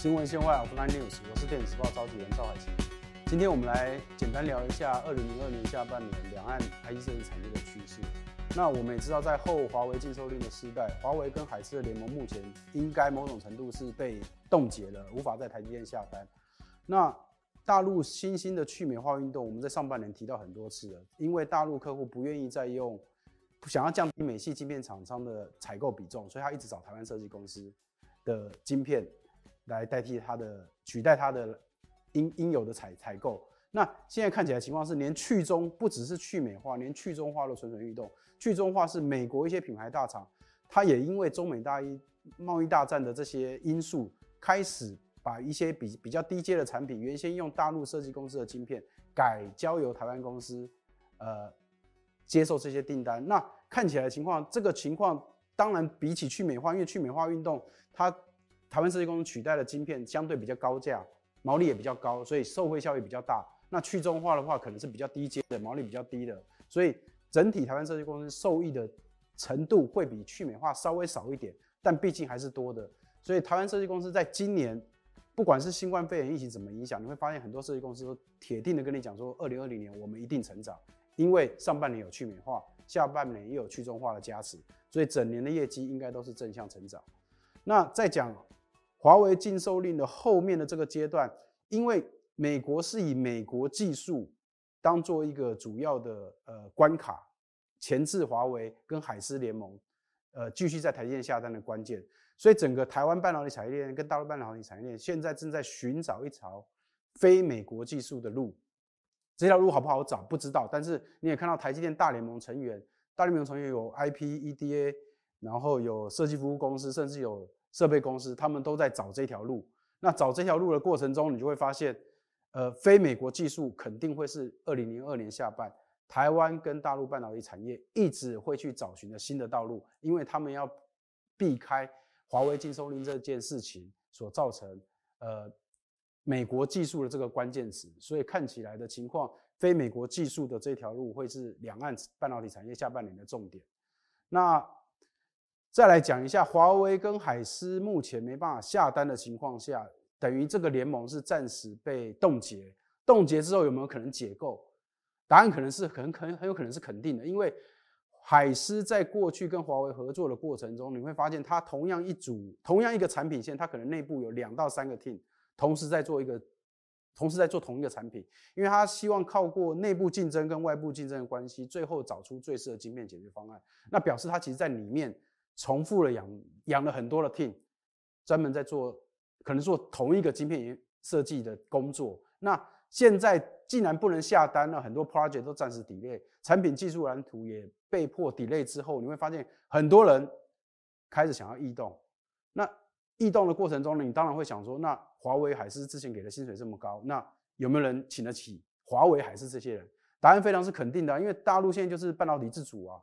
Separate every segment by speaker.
Speaker 1: 新闻线外 Offline News，我是电子报召集人赵海清。今天我们来简单聊一下二零零二年下半年两岸 IC 设计产业的趋势。那我们也知道，在后华为禁售令的时代，华为跟海思的联盟目前应该某种程度是被冻结了，无法在台积电下单。那大陆新兴的去美化运动，我们在上半年提到很多次了，因为大陆客户不愿意再用，想要降低美系晶片厂商的采购比重，所以他一直找台湾设计公司的晶片来代替它的取代它的应应有的采采购。那现在看起来情况是，连去中不只是去美化，连去中化都蠢蠢欲动。去中化是美国一些品牌大厂，它也因为中美大一贸易大战的这些因素，开始把一些比比较低阶的产品，原先用大陆设计公司的晶片，改交由台湾公司，呃，接受这些订单。那看起来情况，这个情况当然比起去美化，因为去美化运动，它台湾设计公司取代的晶片相对比较高价，毛利也比较高，所以受惠效益比较大。那去中化的话，可能是比较低阶的，毛利比较低的，所以整体台湾设计公司受益的程度会比去美化稍微少一点，但毕竟还是多的。所以台湾设计公司在今年，不管是新冠肺炎疫情怎么影响，你会发现很多设计公司都铁定的跟你讲说，二零二零年我们一定成长，因为上半年有去美化，下半年也有去中化的加持，所以整年的业绩应该都是正向成长。那再讲华为禁售令的后面的这个阶段，因为美国是以美国技术当做一个主要的呃关卡，钳制华为跟海思联盟，呃继续在台积电下单的关键。所以整个台湾半导体产业链跟大陆半导体产业链现在正在寻找一条非美国技术的路。这条路好不好找不知道，但是你也看到台积电大联盟成员，大联盟成员有 IP、EDA，然后有设计服务公司，甚至有设备公司，他们都在找这条路。那找这条路的过程中，你就会发现。呃，非美国技术肯定会是二零零二年下半，台湾跟大陆半导体产业一直会去找寻的新的道路，因为他们要避开华为禁收令这件事情所造成呃美国技术的这个关键词，所以看起来的情况，非美国技术的这条路会是两岸半导体产业下半年的重点。那再来讲一下华为跟海思目前没办法下单的情况下。等于这个联盟是暂时被冻结，冻结之后有没有可能解构？答案可能是很很很有可能是肯定的，因为海思在过去跟华为合作的过程中，你会发现它同样一组同样一个产品线，它可能内部有两到三个 team 同时在做一个，同时在做同一个产品，因为他希望靠过内部竞争跟外部竞争的关系，最后找出最适合晶片解决方案。那表示他其实在里面重复了养养了很多的 team，专门在做。可能做同一个晶片设计的工作，那现在既然不能下单了，很多 project 都暂时 delay，产品技术蓝图也被迫 delay 之后，你会发现很多人开始想要异动。那异动的过程中呢，你当然会想说，那华为还是之前给的薪水这么高，那有没有人请得起华为还是这些人？答案非常是肯定的，因为大陆现在就是半导体自主啊，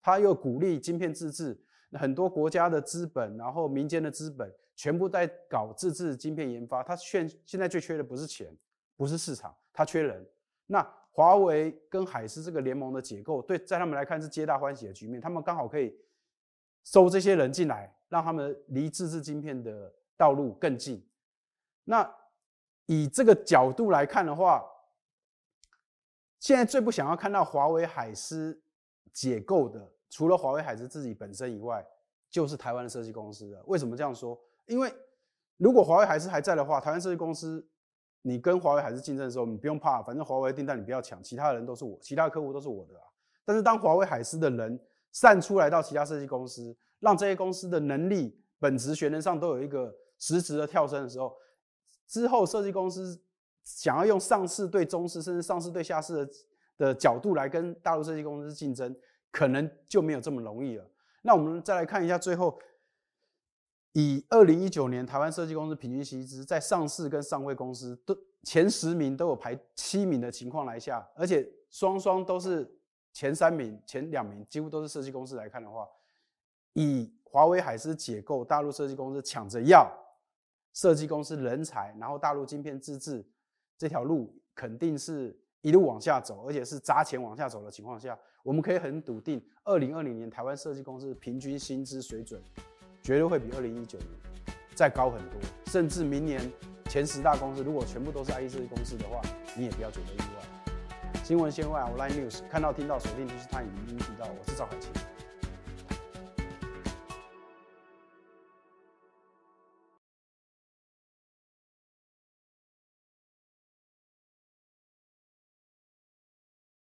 Speaker 1: 他又鼓励晶片自制，很多国家的资本，然后民间的资本。全部在搞自制晶片研发，它现现在最缺的不是钱，不是市场，它缺人。那华为跟海思这个联盟的结构，对在他们来看是皆大欢喜的局面，他们刚好可以收这些人进来，让他们离自制晶片的道路更近。那以这个角度来看的话，现在最不想要看到华为海思解构的，除了华为海思自己本身以外，就是台湾的设计公司了。为什么这样说？因为如果华为海思还在的话，台湾设计公司，你跟华为海思竞争的时候，你不用怕，反正华为订单你不要抢，其他的人都是我，其他客户都是我的啊。但是当华为海思的人散出来到其他设计公司，让这些公司的能力、本质、学能上都有一个实质的跳升的时候，之后设计公司想要用上市对中市，甚至上市对下市的的角度来跟大陆设计公司竞争，可能就没有这么容易了。那我们再来看一下最后。以二零一九年台湾设计公司平均薪资，在上市跟上位公司都前十名都有排七名的情况来下，而且双双都是前三名、前两名几乎都是设计公司来看的话，以华为海思解构大陆设计公司抢着要设计公司人才，然后大陆晶片自制这条路肯定是一路往下走，而且是砸钱往下走的情况下，我们可以很笃定，二零二零年台湾设计公司平均薪资水准。绝对会比二零一九年再高很多。甚至明年前十大公司如果全部都是 IE 设计公司的话，你也不要觉得意外。新闻先外，我 Line News 看到听到锁定就是他已经提到，我是赵海清。